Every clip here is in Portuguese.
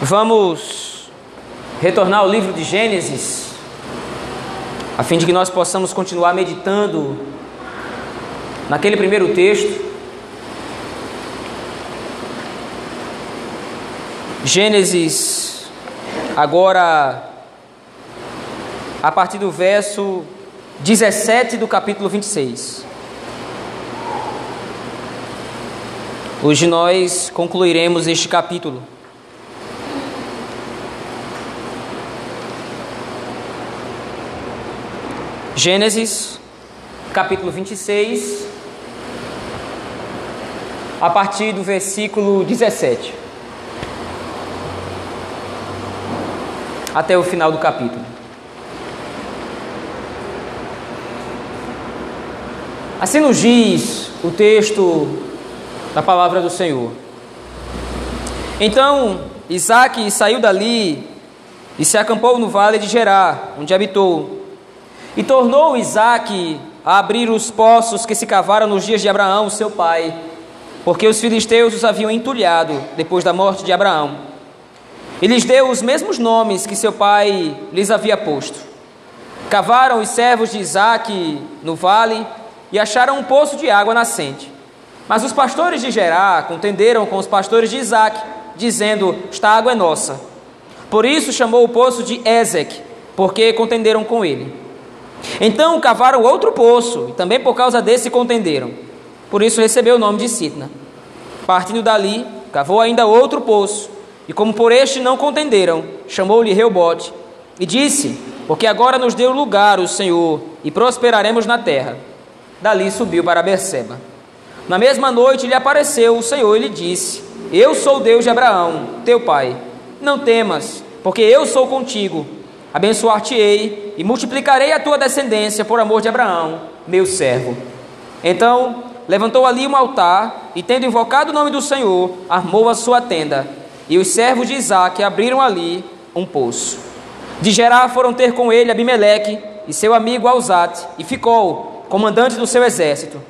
Vamos retornar ao livro de Gênesis, a fim de que nós possamos continuar meditando naquele primeiro texto. Gênesis, agora, a partir do verso 17 do capítulo 26. Hoje nós concluiremos este capítulo. Gênesis, capítulo 26, a partir do versículo 17, até o final do capítulo. Assim nos diz o texto da palavra do Senhor. Então Isaac saiu dali e se acampou no vale de Gerar, onde habitou. E tornou Isaac a abrir os poços que se cavaram nos dias de Abraão, seu pai, porque os filisteus os haviam entulhado depois da morte de Abraão. E lhes deu os mesmos nomes que seu pai lhes havia posto. Cavaram os servos de Isaac no vale e acharam um poço de água nascente. Mas os pastores de Gerá contenderam com os pastores de Isaac, dizendo: Esta água é nossa. Por isso chamou o poço de Ezek, porque contenderam com ele. Então cavaram outro poço, e também por causa desse contenderam. Por isso recebeu o nome de Sitna. Partindo dali, cavou ainda outro poço, e como por este não contenderam, chamou-lhe Reubote, e disse: Porque agora nos deu lugar o Senhor, e prosperaremos na terra. Dali subiu para Berseba. Na mesma noite lhe apareceu o Senhor e lhe disse: Eu sou o Deus de Abraão, teu pai. Não temas, porque eu sou contigo. Abençoar-te-ei e multiplicarei a tua descendência por amor de Abraão, meu servo. Então levantou ali um altar e, tendo invocado o nome do Senhor, armou a sua tenda. E os servos de Isaac abriram ali um poço. De Gerar foram ter com ele Abimeleque e seu amigo Alzate, e ficou comandante do seu exército.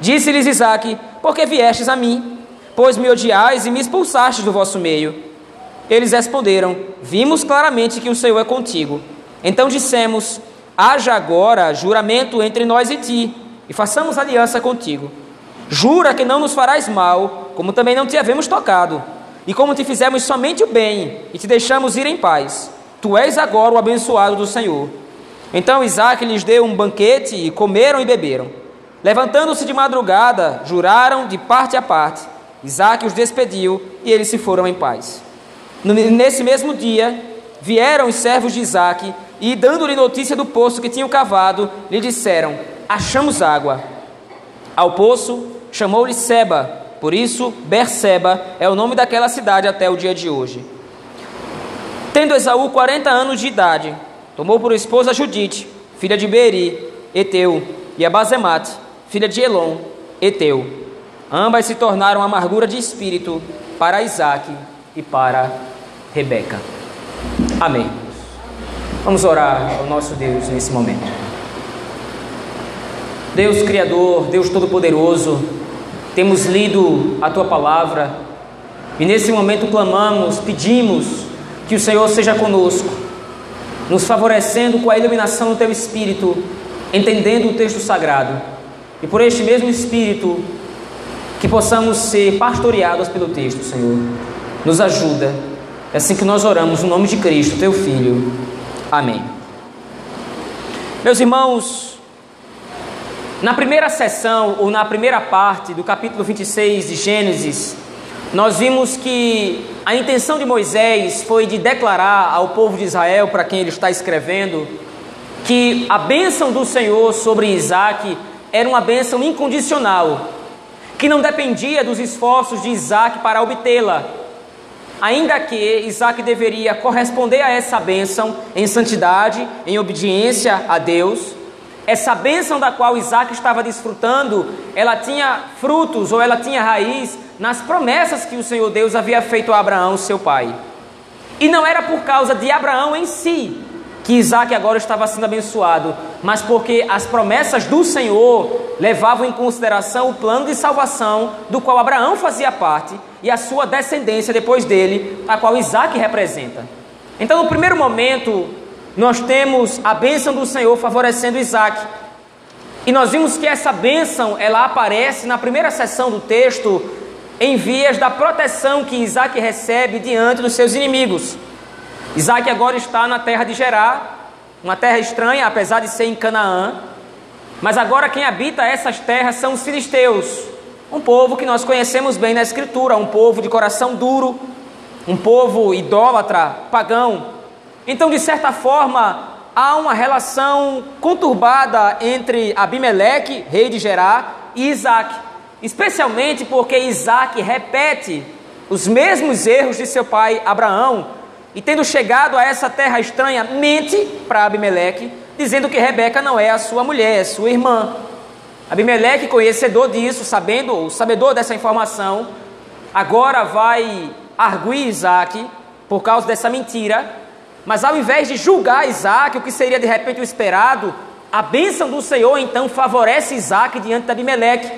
Disse-lhes Isaac: Por que viestes a mim? Pois me odiais e me expulsastes do vosso meio. Eles responderam: Vimos claramente que o Senhor é contigo. Então dissemos: Haja agora juramento entre nós e ti, e façamos aliança contigo. Jura que não nos farás mal, como também não te havemos tocado, e como te fizemos somente o bem, e te deixamos ir em paz. Tu és agora o abençoado do Senhor. Então Isaac lhes deu um banquete, e comeram e beberam. Levantando-se de madrugada, juraram de parte a parte. Isaac os despediu e eles se foram em paz. Nesse mesmo dia, vieram os servos de Isaac e, dando-lhe notícia do poço que tinham cavado, lhe disseram: Achamos água. Ao poço chamou-lhe Seba, por isso Berseba é o nome daquela cidade até o dia de hoje. Tendo Esaú 40 anos de idade, tomou por esposa Judite, filha de Beri, Eteu, e a Bazemate, filha de Elon, Eteu. Ambas se tornaram amargura de espírito para Isaac e para Rebeca. Amém. Vamos orar ao nosso Deus nesse momento. Deus Criador, Deus Todo-Poderoso, temos lido a Tua palavra e nesse momento clamamos, pedimos que o Senhor seja conosco, nos favorecendo com a iluminação do Teu Espírito, entendendo o texto sagrado e por este mesmo Espírito, que possamos ser pastoreados pelo texto, Senhor. Nos ajuda. É assim que nós oramos, no nome de Cristo, teu Filho. Amém. Meus irmãos, na primeira sessão, ou na primeira parte do capítulo 26 de Gênesis, nós vimos que a intenção de Moisés foi de declarar ao povo de Israel, para quem ele está escrevendo, que a bênção do Senhor sobre Isaac era uma bênção incondicional, que não dependia dos esforços de Isaac para obtê-la, ainda que Isaac deveria corresponder a essa bênção em santidade, em obediência a Deus. Essa bênção da qual Isaac estava desfrutando, ela tinha frutos ou ela tinha raiz nas promessas que o Senhor Deus havia feito a Abraão, seu pai. E não era por causa de Abraão em si, que Isaac agora estava sendo abençoado, mas porque as promessas do Senhor levavam em consideração o plano de salvação do qual Abraão fazia parte e a sua descendência depois dele, a qual Isaac representa. Então, no primeiro momento, nós temos a bênção do Senhor favorecendo Isaac. E nós vimos que essa bênção, ela aparece na primeira seção do texto, em vias da proteção que Isaac recebe diante dos seus inimigos. Isaac agora está na terra de Gerar, uma terra estranha, apesar de ser em Canaã. Mas agora quem habita essas terras são os filisteus, um povo que nós conhecemos bem na Escritura, um povo de coração duro, um povo idólatra, pagão. Então, de certa forma, há uma relação conturbada entre Abimeleque, rei de Gerar, e Isaac, especialmente porque Isaac repete os mesmos erros de seu pai Abraão, e tendo chegado a essa terra estranha, mente para Abimeleque, dizendo que Rebeca não é a sua mulher, é sua irmã. Abimeleque, conhecedor disso, sabendo, ou sabedor dessa informação, agora vai arguir Isaac por causa dessa mentira, mas ao invés de julgar Isaac, o que seria de repente o esperado, a bênção do Senhor então favorece Isaac diante de Abimeleque.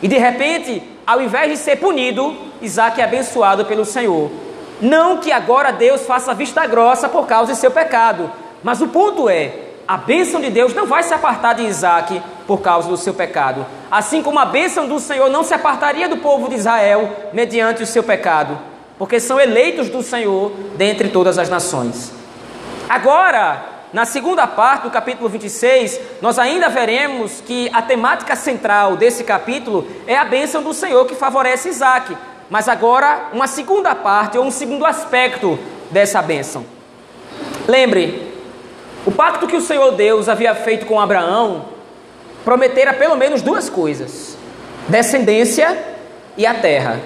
E de repente, ao invés de ser punido, Isaac é abençoado pelo Senhor. Não que agora Deus faça vista grossa por causa de seu pecado, mas o ponto é: a bênção de Deus não vai se apartar de Isaac por causa do seu pecado, assim como a bênção do Senhor não se apartaria do povo de Israel mediante o seu pecado, porque são eleitos do Senhor dentre todas as nações. Agora, na segunda parte do capítulo 26, nós ainda veremos que a temática central desse capítulo é a bênção do Senhor que favorece Isaac. Mas agora, uma segunda parte ou um segundo aspecto dessa bênção. Lembre, o pacto que o Senhor Deus havia feito com Abraão prometera pelo menos duas coisas: descendência e a terra.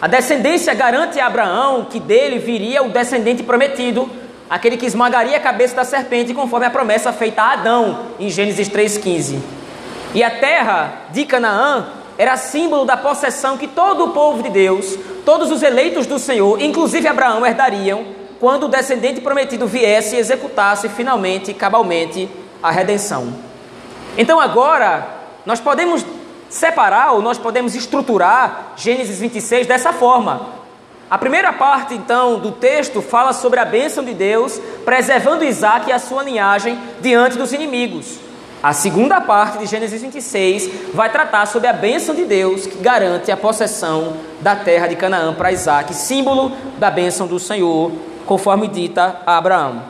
A descendência garante a Abraão que dele viria o descendente prometido, aquele que esmagaria a cabeça da serpente, conforme a promessa feita a Adão em Gênesis 3,15. E a terra de Canaã era símbolo da possessão que todo o povo de Deus, todos os eleitos do Senhor, inclusive Abraão, herdariam quando o descendente prometido viesse e executasse finalmente, cabalmente, a redenção. Então agora, nós podemos separar ou nós podemos estruturar Gênesis 26 dessa forma. A primeira parte, então, do texto fala sobre a bênção de Deus, preservando Isaac e a sua linhagem diante dos inimigos. A segunda parte de Gênesis 26 vai tratar sobre a bênção de Deus que garante a possessão da terra de Canaã para Isaac, símbolo da bênção do Senhor, conforme dita a Abraão.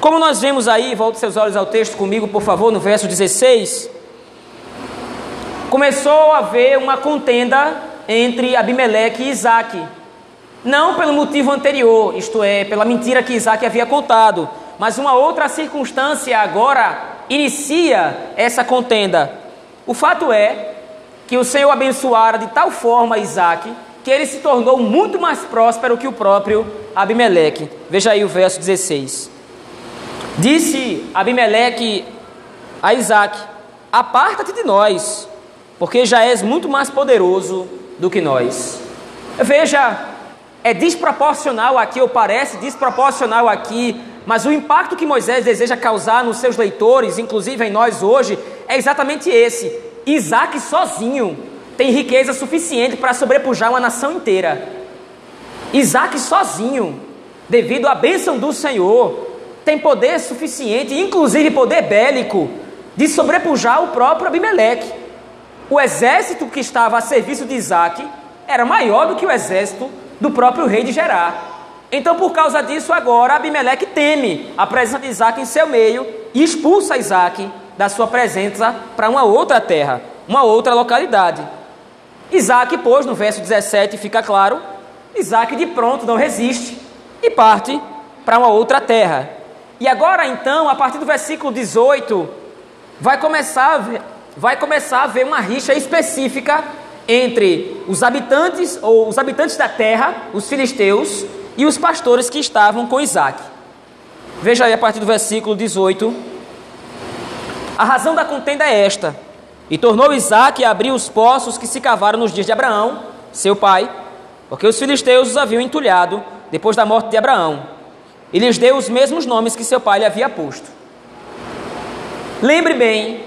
Como nós vemos aí, volte seus olhos ao texto comigo, por favor, no verso 16. Começou a haver uma contenda entre Abimeleque e Isaac. Não pelo motivo anterior, isto é, pela mentira que Isaac havia contado, mas uma outra circunstância agora inicia essa contenda. O fato é que o Senhor abençoara de tal forma Isaac que ele se tornou muito mais próspero que o próprio Abimeleque. Veja aí o verso 16. Disse Abimeleque a Isaac: Aparta-te de nós, porque já és muito mais poderoso do que nós. Veja, é desproporcional aqui, ou parece desproporcional aqui, mas o impacto que Moisés deseja causar nos seus leitores, inclusive em nós hoje, é exatamente esse. Isaac sozinho tem riqueza suficiente para sobrepujar uma nação inteira. Isaac sozinho, devido à bênção do Senhor, tem poder suficiente, inclusive poder bélico, de sobrepujar o próprio Abimeleque. O exército que estava a serviço de Isaac era maior do que o exército do próprio rei de Gerar. Então, por causa disso, agora Abimeleque teme a presença de Isaac em seu meio e expulsa Isaac da sua presença para uma outra terra, uma outra localidade. Isaac, pois, no verso 17 fica claro, Isaac de pronto não resiste e parte para uma outra terra. E agora então, a partir do versículo 18, vai começar a ver, vai começar a haver uma rixa específica entre os habitantes ou os habitantes da terra, os filisteus, e os pastores que estavam com Isaac. Veja aí a partir do versículo 18. A razão da contenda é esta: E tornou Isaac a abrir os poços que se cavaram nos dias de Abraão, seu pai, porque os filisteus os haviam entulhado depois da morte de Abraão. e lhes deu os mesmos nomes que seu pai lhe havia posto. Lembre bem,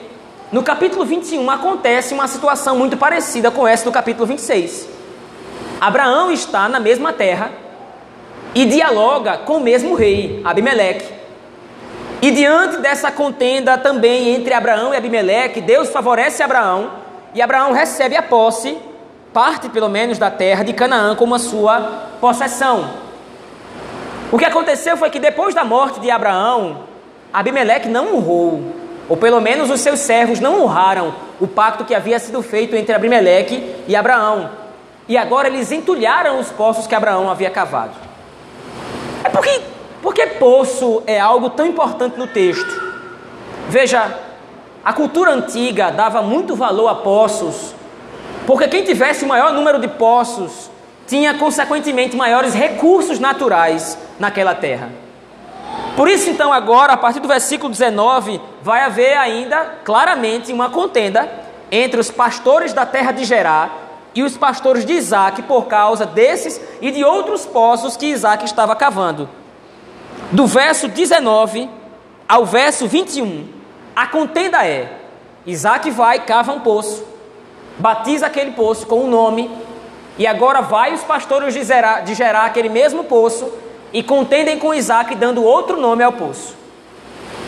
no capítulo 21 acontece uma situação muito parecida com essa do capítulo 26. Abraão está na mesma terra e dialoga com o mesmo rei, Abimeleque. E diante dessa contenda também entre Abraão e Abimeleque, Deus favorece Abraão e Abraão recebe a posse, parte pelo menos da terra de Canaã como a sua possessão. O que aconteceu foi que depois da morte de Abraão, Abimeleque não honrou, ou pelo menos os seus servos não honraram o pacto que havia sido feito entre Abimeleque e Abraão. E agora eles entulharam os poços que Abraão havia cavado. É porque porque poço é algo tão importante no texto? Veja, a cultura antiga dava muito valor a poços, porque quem tivesse o maior número de poços tinha, consequentemente, maiores recursos naturais naquela terra. Por isso, então, agora, a partir do versículo 19, vai haver ainda claramente uma contenda entre os pastores da terra de Gerá e os pastores de Isaac por causa desses e de outros poços que Isaac estava cavando do verso 19 ao verso 21, a contenda é: Isaac vai, cava um poço, batiza aquele poço com um nome, e agora vai os pastores de gerar, de gerar aquele mesmo poço e contendem com Isaac, dando outro nome ao poço.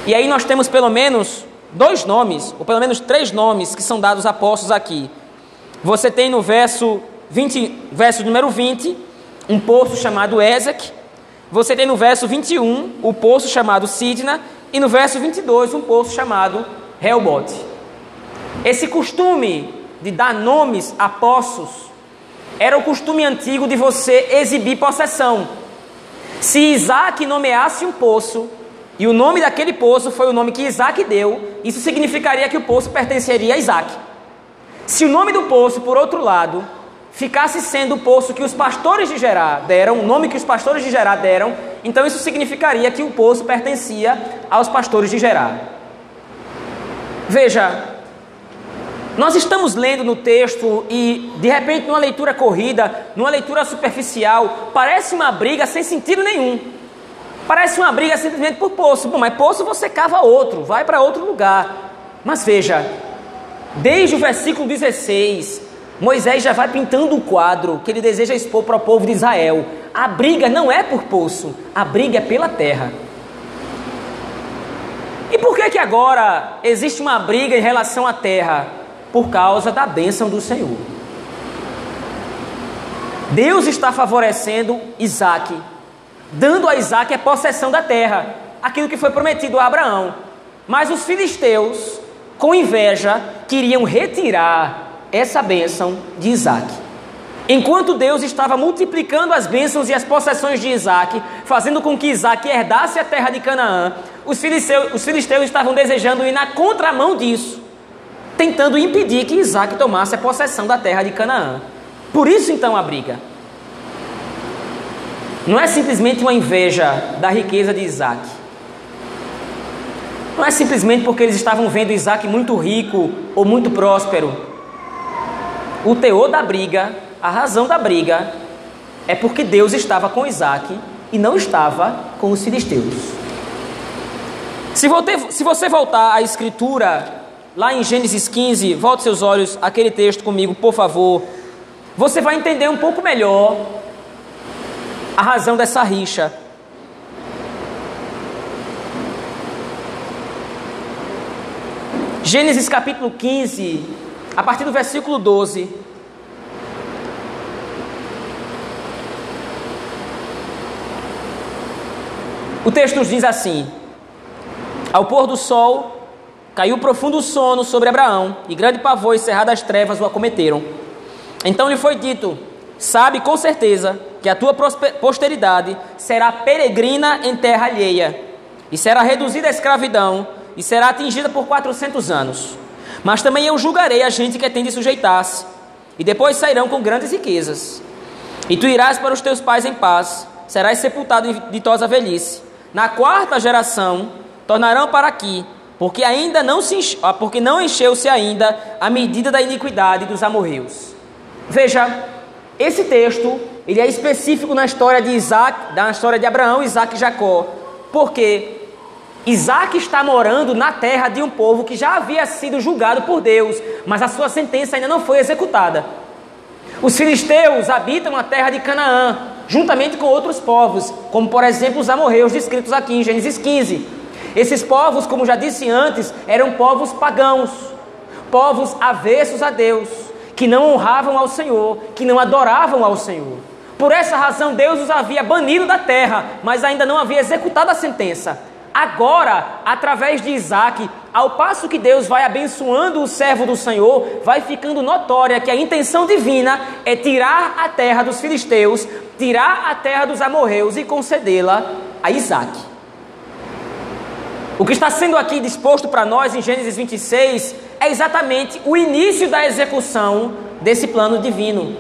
E aí nós temos pelo menos dois nomes, ou pelo menos três nomes que são dados a poços aqui. Você tem no verso 20, verso número 20, um poço chamado Ezek, você tem no verso 21 o poço chamado Sidna e no verso 22 um poço chamado Helbot. Esse costume de dar nomes a poços era o costume antigo de você exibir possessão. Se Isaac nomeasse um poço e o nome daquele poço foi o nome que Isaac deu, isso significaria que o poço pertenceria a Isaac. Se o nome do poço, por outro lado, ficasse sendo o poço que os pastores de Gerá deram, o nome que os pastores de Gerá deram, então isso significaria que o poço pertencia aos pastores de Gerá. Veja, nós estamos lendo no texto e, de repente, numa leitura corrida, numa leitura superficial, parece uma briga sem sentido nenhum. Parece uma briga simplesmente por poço. Bom, mas poço você cava outro, vai para outro lugar. Mas veja, desde o versículo 16 Moisés já vai pintando o quadro que ele deseja expor para o povo de Israel. A briga não é por poço, a briga é pela terra. E por que que agora existe uma briga em relação à terra? Por causa da bênção do Senhor. Deus está favorecendo Isaac, dando a Isaac a possessão da terra, aquilo que foi prometido a Abraão. Mas os filisteus, com inveja, queriam retirar essa bênção de Isaac. Enquanto Deus estava multiplicando as bênçãos e as possessões de Isaac, fazendo com que Isaac herdasse a terra de Canaã, os filisteus, os filisteus estavam desejando ir na contramão disso, tentando impedir que Isaac tomasse a possessão da terra de Canaã. Por isso então a briga. Não é simplesmente uma inveja da riqueza de Isaac. Não é simplesmente porque eles estavam vendo Isaac muito rico ou muito próspero o teor da briga, a razão da briga, é porque Deus estava com Isaac e não estava com os filisteus. Se, se você voltar à escritura, lá em Gênesis 15, volte seus olhos aquele texto comigo, por favor. Você vai entender um pouco melhor a razão dessa rixa. Gênesis capítulo 15, a partir do versículo 12. O texto nos diz assim: Ao pôr do sol, caiu profundo sono sobre Abraão, e grande pavor e cerradas trevas o acometeram. Então lhe foi dito: Sabe com certeza que a tua posteridade será peregrina em terra alheia, e será reduzida à escravidão, e será atingida por quatrocentos anos. Mas também eu julgarei a gente que tem de sujeitar-se, e depois sairão com grandes riquezas. E tu irás para os teus pais em paz, serás sepultado em ditosa velhice. Na quarta geração tornarão para aqui, porque ainda não se enche, ah, porque não encheu-se ainda a medida da iniquidade dos amorreus. Veja, esse texto ele é específico na história de Isaac, na história de Abraão, Isaac e Jacó. Porque Isaac está morando na terra de um povo que já havia sido julgado por Deus, mas a sua sentença ainda não foi executada. Os filisteus habitam a terra de Canaã, juntamente com outros povos, como por exemplo os amorreus descritos aqui em Gênesis 15. Esses povos, como já disse antes, eram povos pagãos, povos avessos a Deus, que não honravam ao Senhor, que não adoravam ao Senhor. Por essa razão, Deus os havia banido da terra, mas ainda não havia executado a sentença. Agora, através de Isaac, ao passo que Deus vai abençoando o servo do Senhor, vai ficando notória que a intenção divina é tirar a terra dos filisteus, tirar a terra dos amorreus e concedê-la a Isaac. O que está sendo aqui disposto para nós em Gênesis 26 é exatamente o início da execução desse plano divino.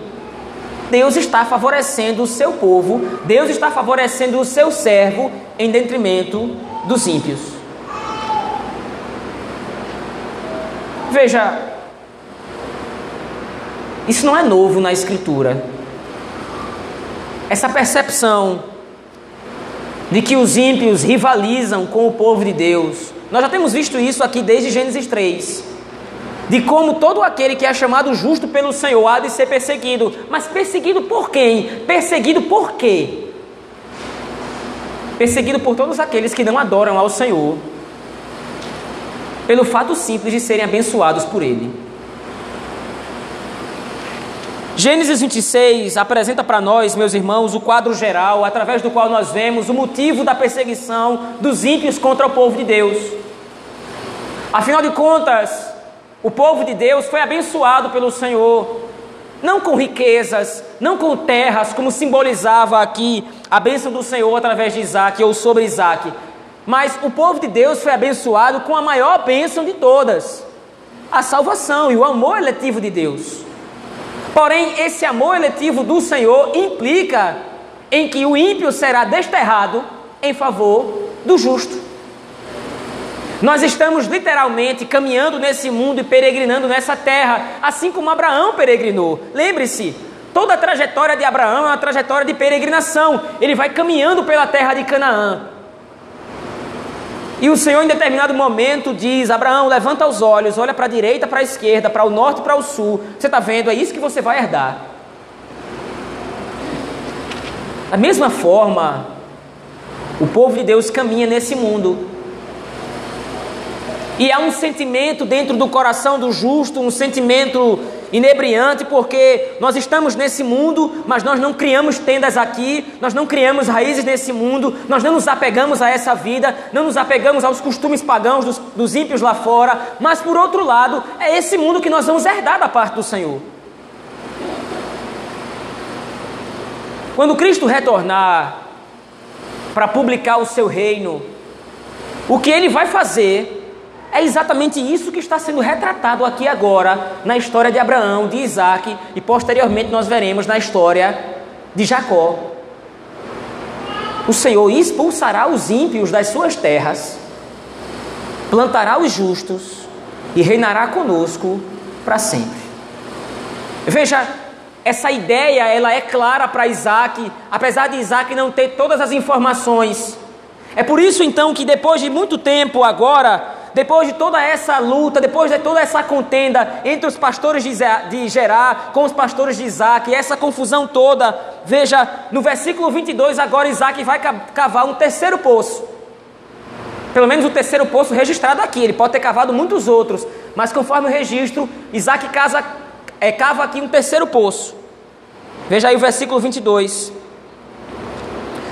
Deus está favorecendo o seu povo, Deus está favorecendo o seu servo em detrimento dos ímpios. Veja, isso não é novo na Escritura. Essa percepção de que os ímpios rivalizam com o povo de Deus. Nós já temos visto isso aqui desde Gênesis 3. De como todo aquele que é chamado justo pelo Senhor há de ser perseguido. Mas perseguido por quem? Perseguido por quê? Perseguido por todos aqueles que não adoram ao Senhor, pelo fato simples de serem abençoados por Ele. Gênesis 26 apresenta para nós, meus irmãos, o quadro geral através do qual nós vemos o motivo da perseguição dos ímpios contra o povo de Deus. Afinal de contas, o povo de Deus foi abençoado pelo Senhor, não com riquezas, não com terras, como simbolizava aqui a bênção do Senhor através de Isaac ou sobre Isaac. Mas o povo de Deus foi abençoado com a maior bênção de todas: a salvação e o amor eletivo de Deus. Porém, esse amor eletivo do Senhor implica em que o ímpio será desterrado em favor do justo. Nós estamos literalmente caminhando nesse mundo e peregrinando nessa terra, assim como Abraão peregrinou. Lembre-se, Toda a trajetória de Abraão é uma trajetória de peregrinação. Ele vai caminhando pela terra de Canaã. E o Senhor, em determinado momento, diz: Abraão, levanta os olhos, olha para a direita, para a esquerda, para o norte para o sul. Você está vendo? É isso que você vai herdar. Da mesma forma, o povo de Deus caminha nesse mundo. E há um sentimento dentro do coração do justo, um sentimento inebriante, porque nós estamos nesse mundo, mas nós não criamos tendas aqui, nós não criamos raízes nesse mundo, nós não nos apegamos a essa vida, não nos apegamos aos costumes pagãos dos, dos ímpios lá fora, mas por outro lado, é esse mundo que nós vamos herdar da parte do Senhor. Quando Cristo retornar para publicar o seu reino, o que ele vai fazer é exatamente isso que está sendo retratado aqui agora na história de Abraão, de Isaac e posteriormente nós veremos na história de Jacó. O Senhor expulsará os ímpios das suas terras, plantará os justos e reinará conosco para sempre. Veja, essa ideia ela é clara para Isaac, apesar de Isaac não ter todas as informações. É por isso então que depois de muito tempo agora depois de toda essa luta, depois de toda essa contenda entre os pastores de Gerá com os pastores de Isaac, essa confusão toda, veja, no versículo 22, agora Isaac vai cavar um terceiro poço. Pelo menos o terceiro poço registrado aqui, ele pode ter cavado muitos outros, mas conforme o registro, Isaac casa, é, cava aqui um terceiro poço. Veja aí o versículo 22.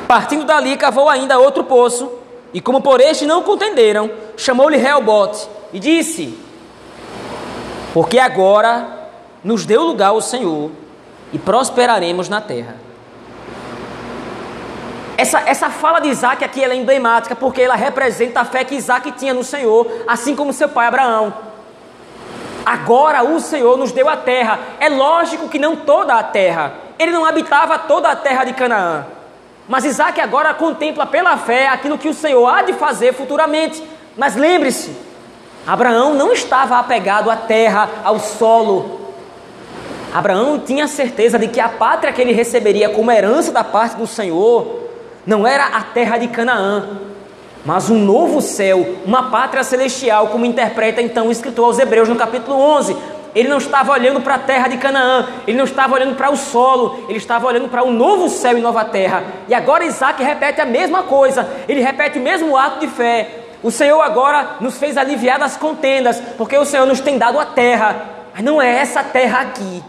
Partindo dali, cavou ainda outro poço, e como por este não contenderam, chamou-lhe Reobote e disse: Porque agora nos deu lugar o Senhor e prosperaremos na terra. Essa, essa fala de Isaac aqui é emblemática porque ela representa a fé que Isaac tinha no Senhor, assim como seu pai Abraão. Agora o Senhor nos deu a terra. É lógico que não toda a terra. Ele não habitava toda a terra de Canaã. Mas Isaac agora contempla pela fé aquilo que o Senhor há de fazer futuramente. Mas lembre-se, Abraão não estava apegado à terra, ao solo. Abraão tinha certeza de que a pátria que ele receberia como herança da parte do Senhor não era a terra de Canaã, mas um novo céu, uma pátria celestial, como interpreta então o escritor aos Hebreus no capítulo 11. Ele não estava olhando para a terra de Canaã, ele não estava olhando para o solo, ele estava olhando para um novo céu e nova terra. E agora Isaac repete a mesma coisa, ele repete o mesmo ato de fé. O Senhor agora nos fez aliviar das contendas, porque o Senhor nos tem dado a terra, mas não é essa terra aqui.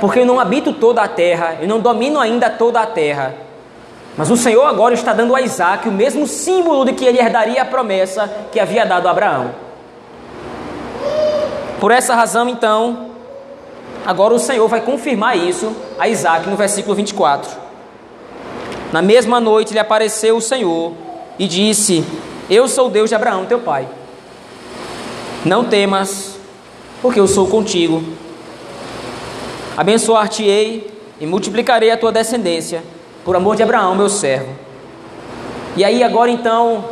Porque eu não habito toda a terra, eu não domino ainda toda a terra. Mas o Senhor agora está dando a Isaac o mesmo símbolo de que ele herdaria a promessa que havia dado a Abraão. Por essa razão, então, agora o Senhor vai confirmar isso a Isaac no versículo 24. Na mesma noite lhe apareceu o Senhor e disse: Eu sou o Deus de Abraão, teu pai. Não temas, porque eu sou contigo. Abençoar-te-ei e multiplicarei a tua descendência por amor de Abraão, meu servo. E aí, agora então,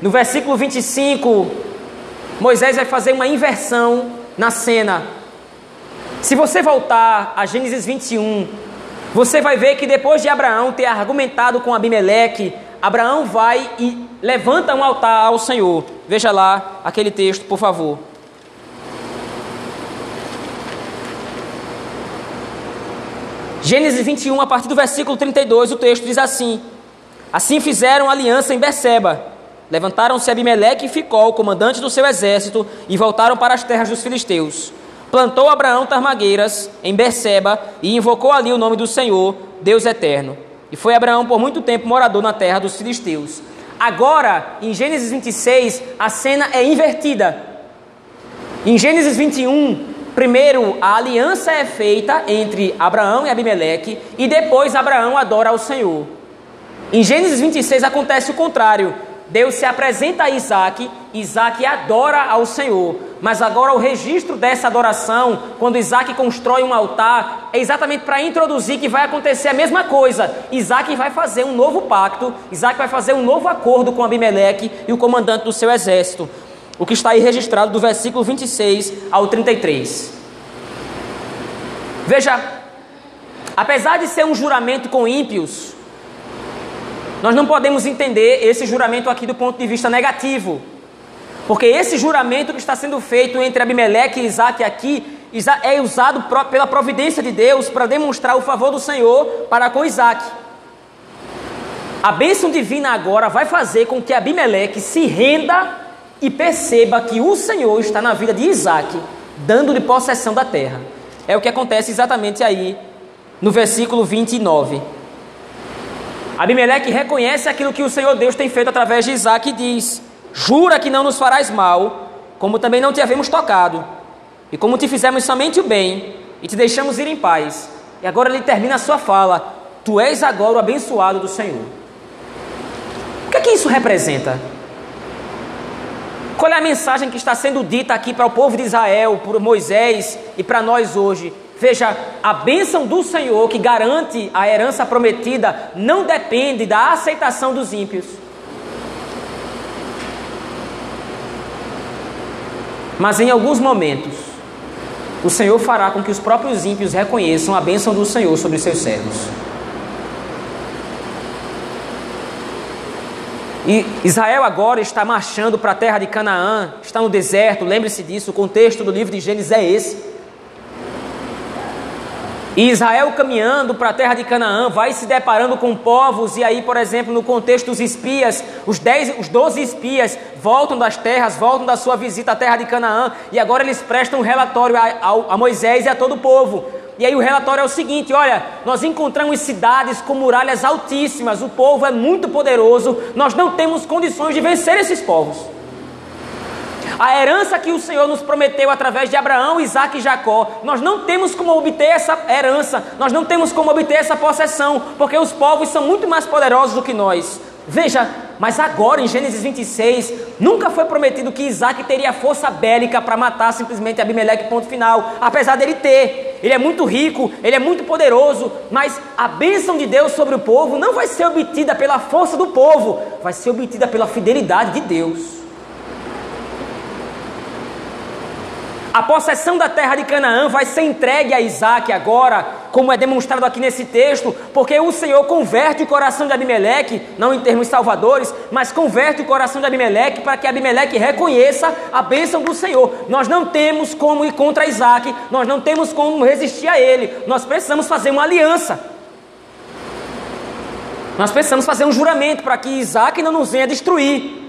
no versículo 25, Moisés vai fazer uma inversão na cena. Se você voltar a Gênesis 21, você vai ver que depois de Abraão ter argumentado com Abimeleque, Abraão vai e levanta um altar ao Senhor. Veja lá aquele texto, por favor. Gênesis 21, a partir do versículo 32, o texto diz assim: Assim fizeram aliança em Beceba. Levantaram-se Abimeleque e Ficol, comandante do seu exército, e voltaram para as terras dos filisteus. Plantou Abraão tarmagueiras em Beceba e invocou ali o nome do Senhor, Deus eterno. E foi Abraão por muito tempo morador na terra dos filisteus. Agora, em Gênesis 26, a cena é invertida. Em Gênesis 21, Primeiro, a aliança é feita entre Abraão e Abimeleque, e depois Abraão adora ao Senhor. Em Gênesis 26 acontece o contrário. Deus se apresenta a Isaac, Isaac adora ao Senhor. Mas agora o registro dessa adoração, quando Isaac constrói um altar, é exatamente para introduzir que vai acontecer a mesma coisa. Isaac vai fazer um novo pacto, Isaac vai fazer um novo acordo com Abimeleque e o comandante do seu exército o que está aí registrado do versículo 26 ao 33. Veja, apesar de ser um juramento com ímpios, nós não podemos entender esse juramento aqui do ponto de vista negativo. Porque esse juramento que está sendo feito entre Abimeleque e Isaac aqui é usado pela providência de Deus para demonstrar o favor do Senhor para com Isaac. A bênção divina agora vai fazer com que Abimeleque se renda e perceba que o Senhor está na vida de Isaac, dando-lhe possessão da terra. É o que acontece exatamente aí no versículo 29. Abimeleque reconhece aquilo que o Senhor Deus tem feito através de Isaac e diz: Jura que não nos farás mal, como também não te havemos tocado, e como te fizemos somente o bem, e te deixamos ir em paz. E agora ele termina a sua fala: Tu és agora o abençoado do Senhor. O que é que isso representa? Qual é a mensagem que está sendo dita aqui para o povo de Israel, por Moisés e para nós hoje? Veja, a bênção do Senhor que garante a herança prometida não depende da aceitação dos ímpios. Mas em alguns momentos, o Senhor fará com que os próprios ímpios reconheçam a bênção do Senhor sobre seus servos. E Israel agora está marchando para a terra de Canaã, está no deserto, lembre-se disso, o contexto do livro de Gênesis é esse. E Israel caminhando para a terra de Canaã vai se deparando com povos, e aí, por exemplo, no contexto dos espias, os, dez, os 12 espias voltam das terras, voltam da sua visita à terra de Canaã, e agora eles prestam um relatório a, a, a Moisés e a todo o povo. E aí o relatório é o seguinte: olha, nós encontramos cidades com muralhas altíssimas, o povo é muito poderoso, nós não temos condições de vencer esses povos. A herança que o Senhor nos prometeu através de Abraão, Isaac e Jacó, nós não temos como obter essa herança, nós não temos como obter essa possessão, porque os povos são muito mais poderosos do que nós. Veja, mas agora em Gênesis 26, nunca foi prometido que Isaac teria força bélica para matar simplesmente Abimeleque, ponto final. Apesar dele ter, ele é muito rico, ele é muito poderoso, mas a bênção de Deus sobre o povo não vai ser obtida pela força do povo, vai ser obtida pela fidelidade de Deus. A possessão da terra de Canaã vai ser entregue a Isaac agora, como é demonstrado aqui nesse texto, porque o Senhor converte o coração de Abimeleque, não em termos salvadores, mas converte o coração de Abimeleque para que Abimeleque reconheça a bênção do Senhor. Nós não temos como ir contra Isaac, nós não temos como resistir a ele, nós precisamos fazer uma aliança. Nós precisamos fazer um juramento para que Isaac não nos venha destruir.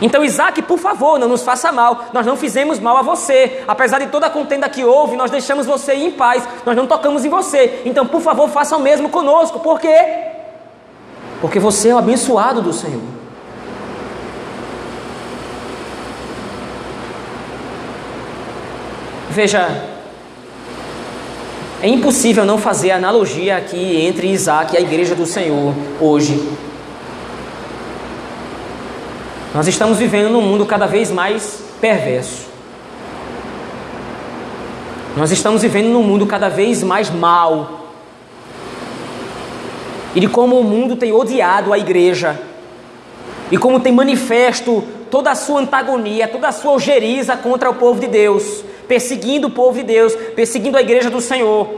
Então, Isaac, por favor, não nos faça mal. Nós não fizemos mal a você. Apesar de toda a contenda que houve, nós deixamos você em paz. Nós não tocamos em você. Então, por favor, faça o mesmo conosco. Por quê? Porque você é o abençoado do Senhor. Veja, é impossível não fazer analogia aqui entre Isaac e a igreja do Senhor hoje. Nós estamos vivendo num mundo cada vez mais perverso. Nós estamos vivendo num mundo cada vez mais mal. E de como o mundo tem odiado a igreja. E como tem manifesto toda a sua antagonia, toda a sua ojeriza contra o povo de Deus, perseguindo o povo de Deus, perseguindo a igreja do Senhor.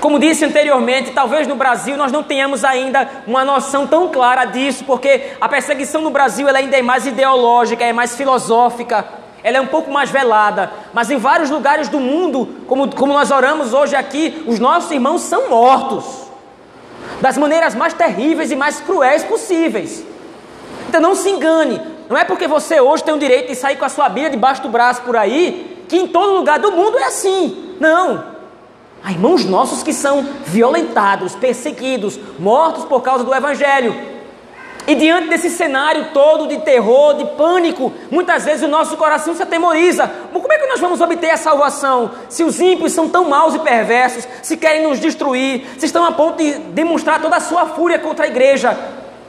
Como disse anteriormente, talvez no Brasil nós não tenhamos ainda uma noção tão clara disso, porque a perseguição no Brasil ela ainda é mais ideológica, é mais filosófica, ela é um pouco mais velada. Mas em vários lugares do mundo, como, como nós oramos hoje aqui, os nossos irmãos são mortos das maneiras mais terríveis e mais cruéis possíveis. Então não se engane, não é porque você hoje tem o direito de sair com a sua Bíblia debaixo do braço por aí, que em todo lugar do mundo é assim. Não. Há irmãos nossos que são violentados, perseguidos, mortos por causa do Evangelho. E diante desse cenário todo de terror, de pânico, muitas vezes o nosso coração se atemoriza. Como é que nós vamos obter a salvação se os ímpios são tão maus e perversos, se querem nos destruir, se estão a ponto de demonstrar toda a sua fúria contra a igreja?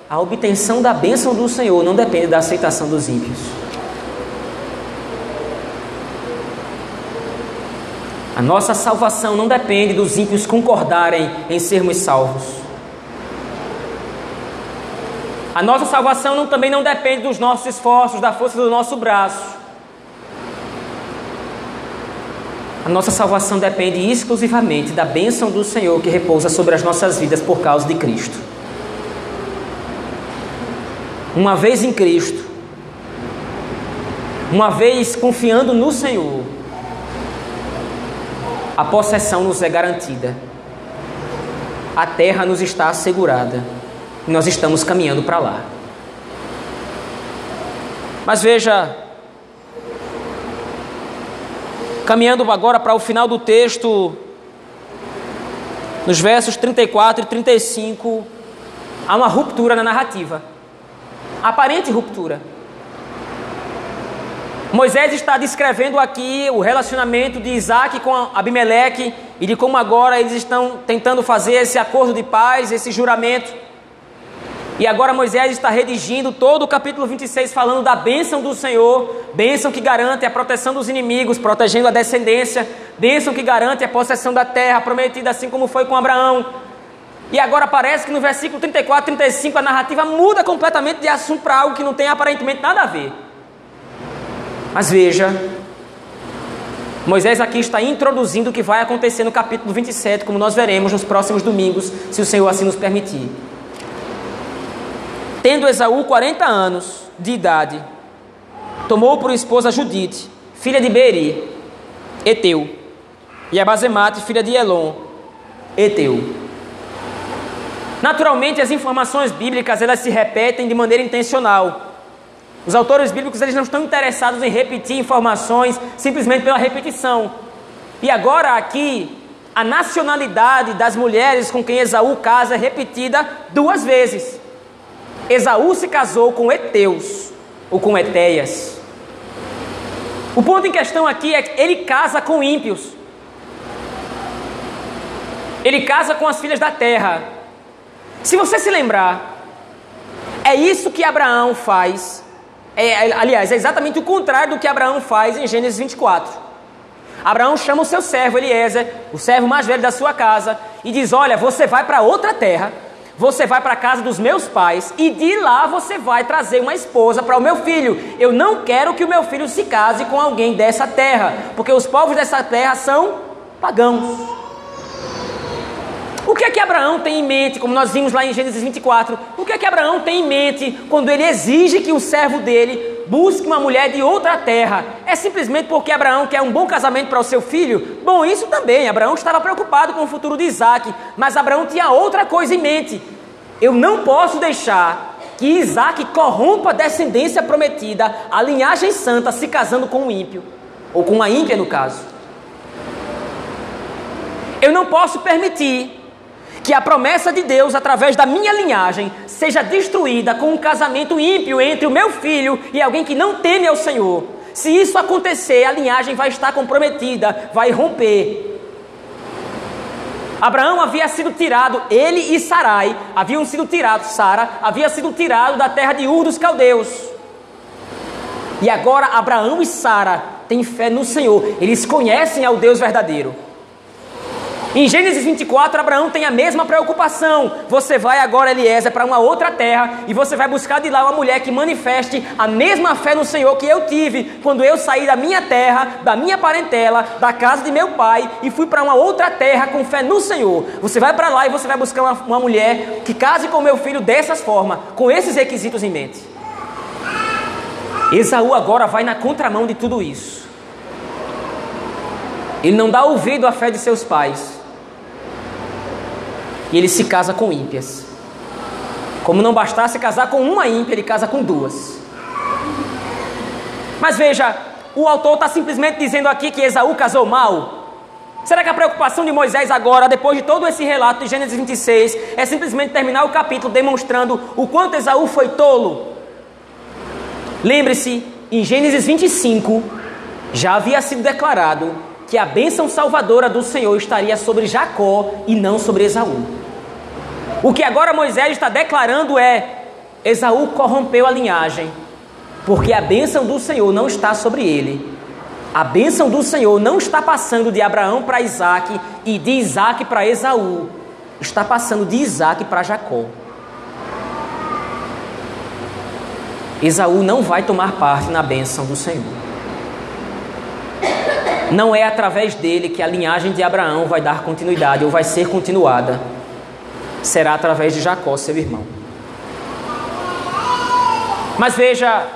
A obtenção da bênção do Senhor não depende da aceitação dos ímpios. A nossa salvação não depende dos ímpios concordarem em sermos salvos. A nossa salvação não, também não depende dos nossos esforços, da força do nosso braço. A nossa salvação depende exclusivamente da bênção do Senhor que repousa sobre as nossas vidas por causa de Cristo. Uma vez em Cristo, uma vez confiando no Senhor, a possessão nos é garantida, a terra nos está assegurada nós estamos caminhando para lá. Mas veja, caminhando agora para o final do texto, nos versos 34 e 35, há uma ruptura na narrativa aparente ruptura. Moisés está descrevendo aqui o relacionamento de Isaac com Abimeleque e de como agora eles estão tentando fazer esse acordo de paz, esse juramento. E agora Moisés está redigindo todo o capítulo 26 falando da bênção do Senhor, bênção que garante a proteção dos inimigos, protegendo a descendência, bênção que garante a possessão da terra prometida, assim como foi com Abraão. E agora parece que no versículo 34, 35 a narrativa muda completamente de assunto para algo que não tem aparentemente nada a ver. Mas veja, Moisés aqui está introduzindo o que vai acontecer no capítulo 27, como nós veremos nos próximos domingos, se o Senhor assim nos permitir. Tendo Esaú 40 anos de idade, tomou por esposa Judite, filha de Beri, Eteu, e Abazemate, filha de Elon, Eteu. Naturalmente, as informações bíblicas elas se repetem de maneira intencional. Os autores bíblicos eles não estão interessados em repetir informações simplesmente pela repetição. E agora aqui a nacionalidade das mulheres com quem Esaú casa é repetida duas vezes. Esaú se casou com Eteus ou com Etéias. O ponto em questão aqui é que ele casa com ímpios. Ele casa com as filhas da terra. Se você se lembrar, é isso que Abraão faz é, aliás, é exatamente o contrário do que Abraão faz em Gênesis 24. Abraão chama o seu servo Eliezer, o servo mais velho da sua casa, e diz: Olha, você vai para outra terra, você vai para a casa dos meus pais e de lá você vai trazer uma esposa para o meu filho. Eu não quero que o meu filho se case com alguém dessa terra, porque os povos dessa terra são pagãos. O que é que Abraão tem em mente, como nós vimos lá em Gênesis 24? O que é que Abraão tem em mente quando ele exige que o servo dele busque uma mulher de outra terra? É simplesmente porque Abraão quer um bom casamento para o seu filho? Bom, isso também. Abraão estava preocupado com o futuro de Isaac, mas Abraão tinha outra coisa em mente. Eu não posso deixar que Isaac corrompa a descendência prometida, a linhagem santa, se casando com um ímpio, ou com uma ímpia no caso. Eu não posso permitir que a promessa de Deus, através da minha linhagem, seja destruída com um casamento ímpio entre o meu filho e alguém que não teme ao Senhor. Se isso acontecer, a linhagem vai estar comprometida, vai romper. Abraão havia sido tirado, ele e Sarai haviam sido tirados, Sara havia sido tirado da terra de Ur dos caldeus. E agora Abraão e Sara têm fé no Senhor, eles conhecem ao Deus verdadeiro. Em Gênesis 24, Abraão tem a mesma preocupação. Você vai agora, Eliezer, para uma outra terra e você vai buscar de lá uma mulher que manifeste a mesma fé no Senhor que eu tive quando eu saí da minha terra, da minha parentela, da casa de meu pai e fui para uma outra terra com fé no Senhor. Você vai para lá e você vai buscar uma, uma mulher que case com meu filho dessas formas, com esses requisitos em mente. Esaú agora vai na contramão de tudo isso. Ele não dá ouvido à fé de seus pais e ele se casa com ímpias. Como não bastasse casar com uma ímpia, ele casa com duas. Mas veja, o autor está simplesmente dizendo aqui que Esaú casou mal. Será que a preocupação de Moisés agora, depois de todo esse relato de Gênesis 26, é simplesmente terminar o capítulo demonstrando o quanto Esaú foi tolo? Lembre-se, em Gênesis 25, já havia sido declarado que a bênção salvadora do Senhor estaria sobre Jacó e não sobre Esaú. O que agora Moisés está declarando é: Esaú corrompeu a linhagem, porque a bênção do Senhor não está sobre ele. A bênção do Senhor não está passando de Abraão para Isaac e de Isaac para Esaú. Está passando de Isaac para Jacó. Esaú não vai tomar parte na bênção do Senhor. Não é através dele que a linhagem de Abraão vai dar continuidade ou vai ser continuada será através de Jacó, seu irmão. Mas veja,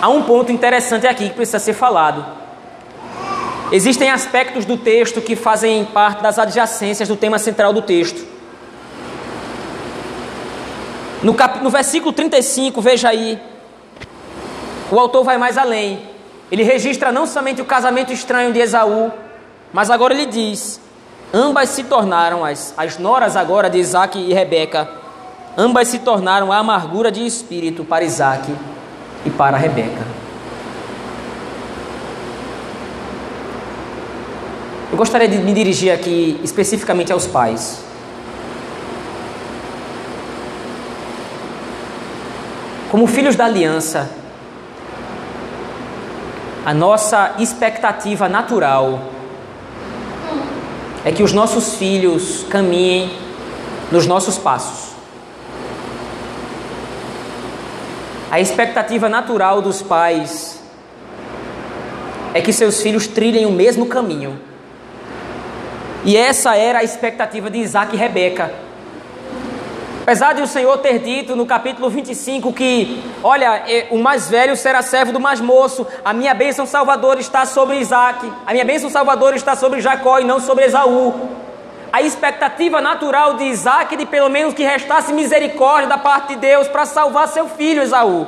há um ponto interessante aqui que precisa ser falado. Existem aspectos do texto que fazem parte das adjacências do tema central do texto. No, cap... no versículo 35, veja aí, o autor vai mais além. Ele registra não somente o casamento estranho de Esaú, mas agora ele diz: Ambas se tornaram, as, as noras agora de Isaac e Rebeca, ambas se tornaram a amargura de espírito para Isaac e para Rebeca. Eu gostaria de me dirigir aqui especificamente aos pais. Como filhos da aliança, a nossa expectativa natural é que os nossos filhos caminhem nos nossos passos. A expectativa natural dos pais é que seus filhos trilhem o mesmo caminho. E essa era a expectativa de Isaac e Rebeca. Apesar de o Senhor ter dito no capítulo 25 que, olha, o mais velho será servo do mais moço, a minha bênção salvadora está sobre Isaac, a minha bênção salvadora está sobre Jacó e não sobre Esaú. A expectativa natural de Isaac de pelo menos que restasse misericórdia da parte de Deus para salvar seu filho Esaú.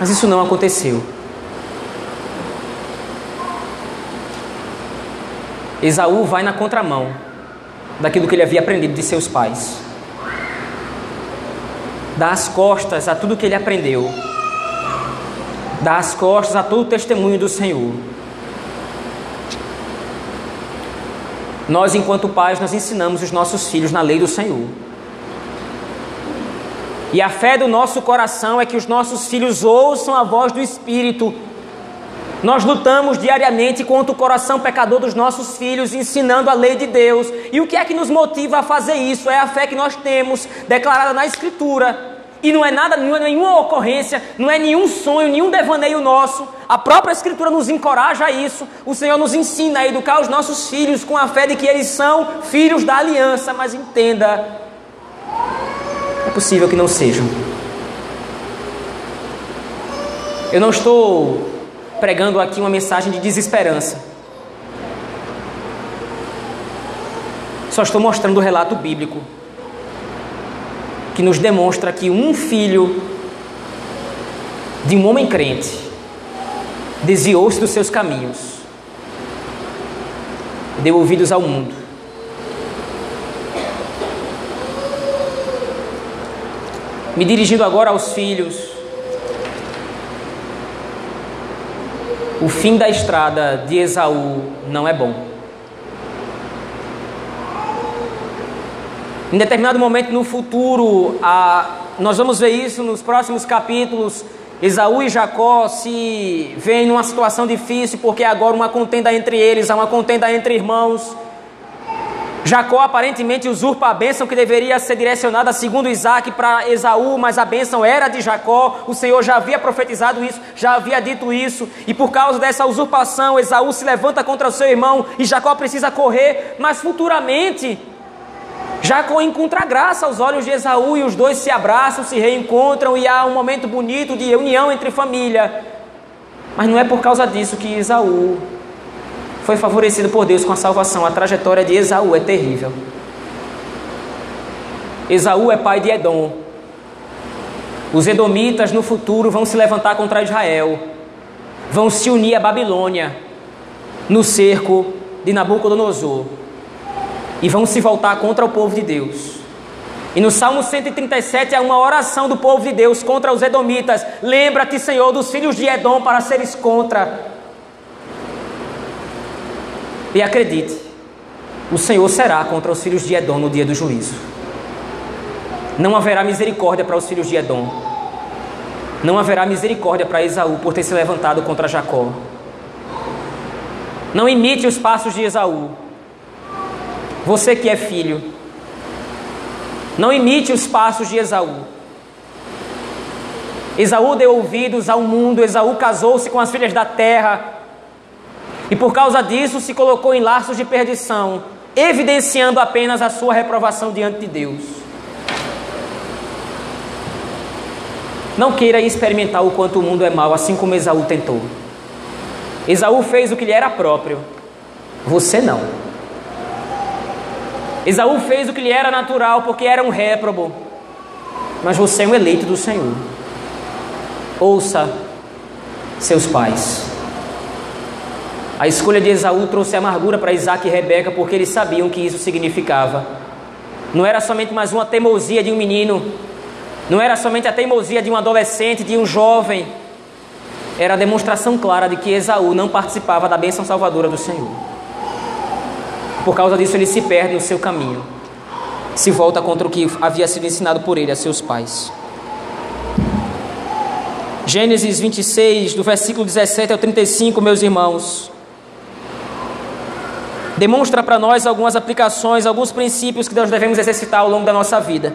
Mas isso não aconteceu. Esaú vai na contramão daquilo que ele havia aprendido de seus pais. Dá as costas a tudo que ele aprendeu. Dá as costas a todo o testemunho do Senhor. Nós, enquanto pais, nós ensinamos os nossos filhos na lei do Senhor. E a fé do nosso coração é que os nossos filhos ouçam a voz do Espírito Nós lutamos diariamente contra o coração pecador dos nossos filhos, ensinando a lei de Deus. E o que é que nos motiva a fazer isso? É a fé que nós temos, declarada na Escritura. E não é nada, não é nenhuma ocorrência, não é nenhum sonho, nenhum devaneio nosso. A própria Escritura nos encoraja a isso. O Senhor nos ensina a educar os nossos filhos com a fé de que eles são filhos da aliança. Mas entenda, é possível que não sejam. Eu não estou pregando aqui uma mensagem de desesperança. Só estou mostrando o relato bíblico que nos demonstra que um filho de um homem crente desviou-se dos seus caminhos, deu ouvidos ao mundo. Me dirigindo agora aos filhos, o fim da estrada de Esaú não é bom. Em determinado momento no futuro, a, nós vamos ver isso nos próximos capítulos. Esaú e Jacó se veem numa situação difícil porque agora uma contenda entre eles, há uma contenda entre irmãos. Jacó aparentemente usurpa a bênção que deveria ser direcionada segundo Isaac para Esaú, mas a bênção era de Jacó. O Senhor já havia profetizado isso, já havia dito isso, e por causa dessa usurpação, Esaú se levanta contra o seu irmão e Jacó precisa correr, mas futuramente Jacó encontra graça aos olhos de Esaú e os dois se abraçam, se reencontram e há um momento bonito de união entre família. Mas não é por causa disso que Esaú foi favorecido por Deus com a salvação. A trajetória de Esaú é terrível. Esaú é pai de Edom. Os edomitas no futuro vão se levantar contra Israel, vão se unir à Babilônia no cerco de Nabucodonosor e vão se voltar contra o povo de Deus. E no Salmo 137 é uma oração do povo de Deus contra os edomitas. Lembra-te, Senhor, dos filhos de Edom para seres contra. E acredite, o Senhor será contra os filhos de Edom no dia do juízo. Não haverá misericórdia para os filhos de Edom. Não haverá misericórdia para Esaú por ter se levantado contra Jacó. Não imite os passos de Esaú. Você que é filho, não imite os passos de Esaú. Esaú deu ouvidos ao mundo, Esaú casou-se com as filhas da terra, e por causa disso se colocou em laços de perdição, evidenciando apenas a sua reprovação diante de Deus. Não queira experimentar o quanto o mundo é mau, assim como Esaú tentou. Esaú fez o que lhe era próprio, você não. Esaú fez o que lhe era natural, porque era um réprobo, mas você é um eleito do Senhor. Ouça seus pais. A escolha de Esaú trouxe amargura para Isaac e Rebeca porque eles sabiam que isso significava. Não era somente mais uma teimosia de um menino, não era somente a teimosia de um adolescente, de um jovem. Era a demonstração clara de que Esaú não participava da bênção salvadora do Senhor. Por causa disso, ele se perde no seu caminho, se volta contra o que havia sido ensinado por ele a seus pais. Gênesis 26, do versículo 17 ao 35, meus irmãos demonstra para nós algumas aplicações, alguns princípios que nós devemos exercitar ao longo da nossa vida.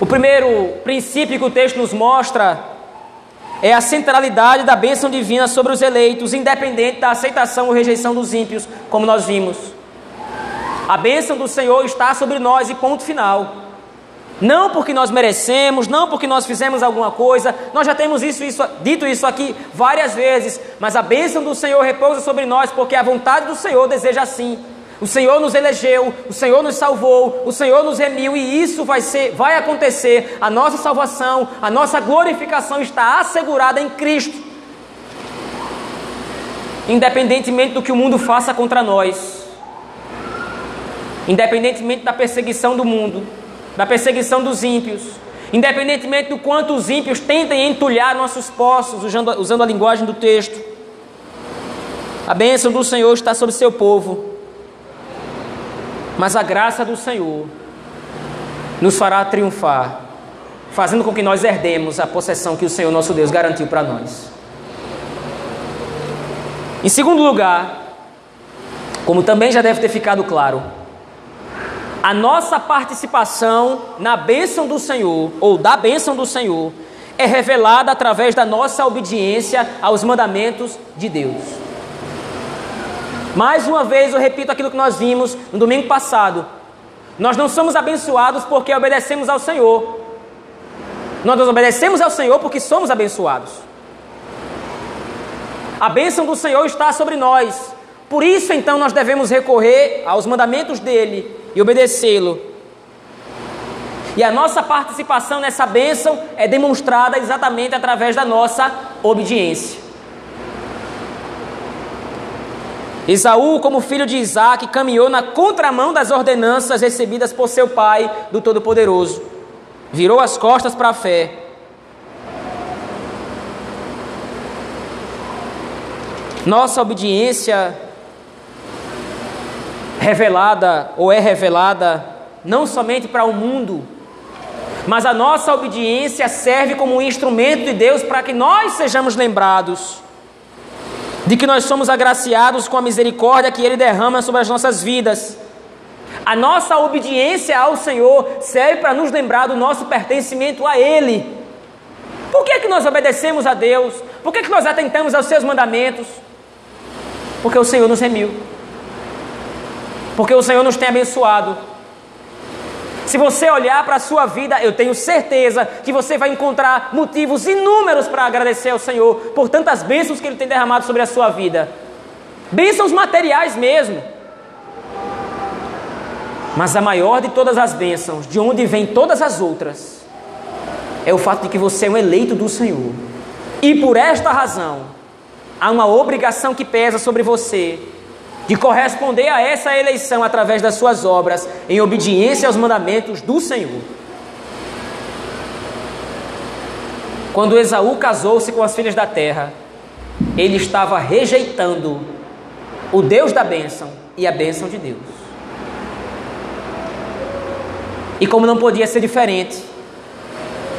O primeiro princípio que o texto nos mostra é a centralidade da bênção divina sobre os eleitos, independente da aceitação ou rejeição dos ímpios, como nós vimos. A bênção do Senhor está sobre nós e ponto final. Não porque nós merecemos, não porque nós fizemos alguma coisa, nós já temos isso, isso, dito isso aqui várias vezes, mas a bênção do Senhor repousa sobre nós, porque a vontade do Senhor deseja assim. O Senhor nos elegeu, o Senhor nos salvou, o Senhor nos remiu e isso vai ser, vai acontecer. A nossa salvação, a nossa glorificação está assegurada em Cristo. Independentemente do que o mundo faça contra nós, independentemente da perseguição do mundo, da perseguição dos ímpios, independentemente do quanto os ímpios tentem entulhar nossos poços, usando, usando a linguagem do texto. A bênção do Senhor está sobre seu povo, mas a graça do Senhor nos fará triunfar fazendo com que nós herdemos a possessão que o Senhor nosso Deus garantiu para nós. Em segundo lugar, como também já deve ter ficado claro, a nossa participação na bênção do Senhor, ou da bênção do Senhor, é revelada através da nossa obediência aos mandamentos de Deus. Mais uma vez eu repito aquilo que nós vimos no domingo passado. Nós não somos abençoados porque obedecemos ao Senhor. Nós obedecemos ao Senhor porque somos abençoados. A bênção do Senhor está sobre nós. Por isso, então, nós devemos recorrer aos mandamentos dele e obedecê-lo. E a nossa participação nessa bênção é demonstrada exatamente através da nossa obediência. Esaú, como filho de Isaac, caminhou na contramão das ordenanças recebidas por seu pai do Todo-Poderoso. Virou as costas para a fé. Nossa obediência revelada ou é revelada não somente para o mundo, mas a nossa obediência serve como um instrumento de Deus para que nós sejamos lembrados de que nós somos agraciados com a misericórdia que Ele derrama sobre as nossas vidas. A nossa obediência ao Senhor serve para nos lembrar do nosso pertencimento a Ele. Por que, é que nós obedecemos a Deus? Por que, é que nós atentamos aos seus mandamentos? Porque o Senhor nos remiu. Porque o Senhor nos tem abençoado. Se você olhar para a sua vida, eu tenho certeza que você vai encontrar motivos inúmeros para agradecer ao Senhor por tantas bênçãos que Ele tem derramado sobre a sua vida. Bênçãos materiais mesmo. Mas a maior de todas as bênçãos, de onde vem todas as outras, é o fato de que você é um eleito do Senhor. E por esta razão, há uma obrigação que pesa sobre você de corresponder a essa eleição através das suas obras, em obediência aos mandamentos do Senhor. Quando Esaú casou-se com as filhas da terra, ele estava rejeitando o Deus da bênção e a bênção de Deus. E como não podia ser diferente,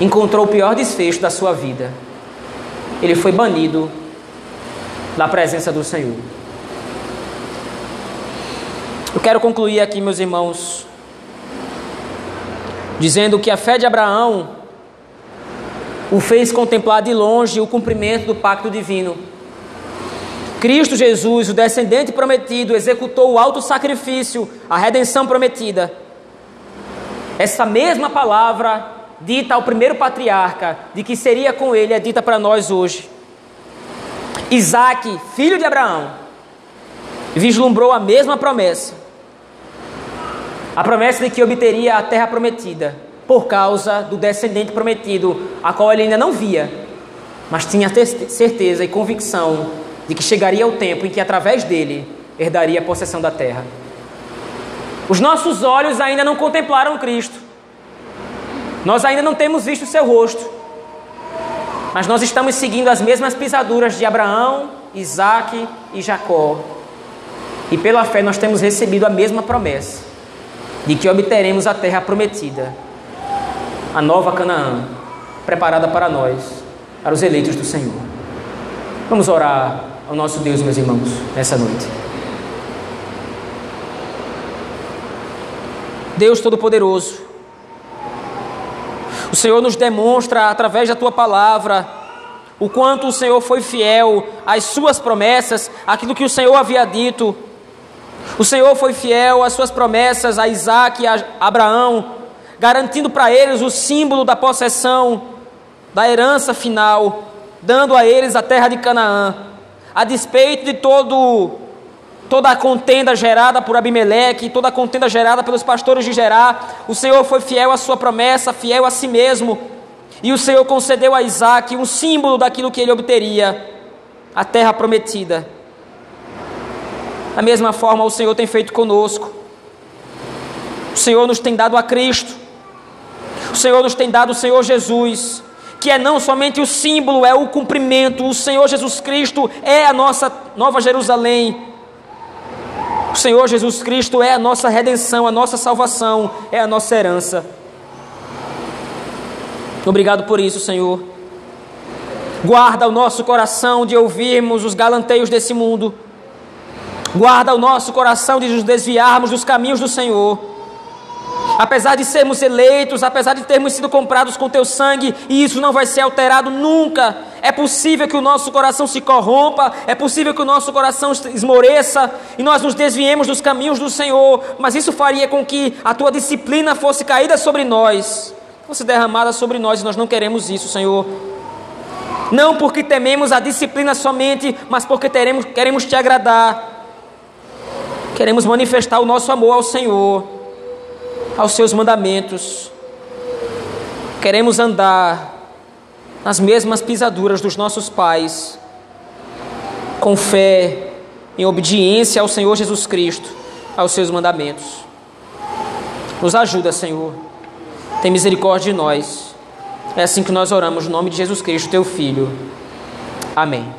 encontrou o pior desfecho da sua vida. Ele foi banido da presença do Senhor. Eu quero concluir aqui, meus irmãos, dizendo que a fé de Abraão o fez contemplar de longe o cumprimento do pacto divino. Cristo Jesus, o descendente prometido, executou o alto sacrifício, a redenção prometida. Essa mesma palavra dita ao primeiro patriarca, de que seria com ele, é dita para nós hoje. Isaac, filho de Abraão, vislumbrou a mesma promessa. A promessa de que obteria a terra prometida por causa do descendente prometido, a qual ele ainda não via, mas tinha certeza e convicção de que chegaria o tempo em que através dele herdaria a possessão da terra. Os nossos olhos ainda não contemplaram Cristo. Nós ainda não temos visto o seu rosto. Mas nós estamos seguindo as mesmas pisaduras de Abraão, Isaac e Jacó. E pela fé nós temos recebido a mesma promessa de que obteremos a terra prometida, a nova Canaã, preparada para nós, para os eleitos do Senhor. Vamos orar ao nosso Deus, meus irmãos, nessa noite. Deus Todo-Poderoso, o Senhor nos demonstra através da tua palavra o quanto o Senhor foi fiel às suas promessas, aquilo que o Senhor havia dito o Senhor foi fiel às suas promessas a Isaac e a Abraão, garantindo para eles o símbolo da possessão, da herança final, dando a eles a terra de Canaã. A despeito de todo, toda a contenda gerada por Abimeleque, toda a contenda gerada pelos pastores de Gerar, o Senhor foi fiel à sua promessa, fiel a si mesmo. E o Senhor concedeu a Isaac um símbolo daquilo que ele obteria, a terra prometida. Da mesma forma, o Senhor tem feito conosco. O Senhor nos tem dado a Cristo. O Senhor nos tem dado o Senhor Jesus, que é não somente o símbolo, é o cumprimento. O Senhor Jesus Cristo é a nossa nova Jerusalém. O Senhor Jesus Cristo é a nossa redenção, a nossa salvação, é a nossa herança. Obrigado por isso, Senhor. Guarda o nosso coração de ouvirmos os galanteios desse mundo. Guarda o nosso coração de nos desviarmos dos caminhos do Senhor. Apesar de sermos eleitos, apesar de termos sido comprados com teu sangue, e isso não vai ser alterado nunca. É possível que o nosso coração se corrompa, é possível que o nosso coração esmoreça e nós nos desviemos dos caminhos do Senhor, mas isso faria com que a tua disciplina fosse caída sobre nós, fosse derramada sobre nós, e nós não queremos isso, Senhor. Não porque tememos a disciplina somente, mas porque teremos, queremos te agradar. Queremos manifestar o nosso amor ao Senhor, aos seus mandamentos. Queremos andar nas mesmas pisaduras dos nossos pais, com fé, em obediência ao Senhor Jesus Cristo, aos seus mandamentos. Nos ajuda, Senhor. Tem misericórdia de nós. É assim que nós oramos, no nome de Jesus Cristo, teu Filho. Amém.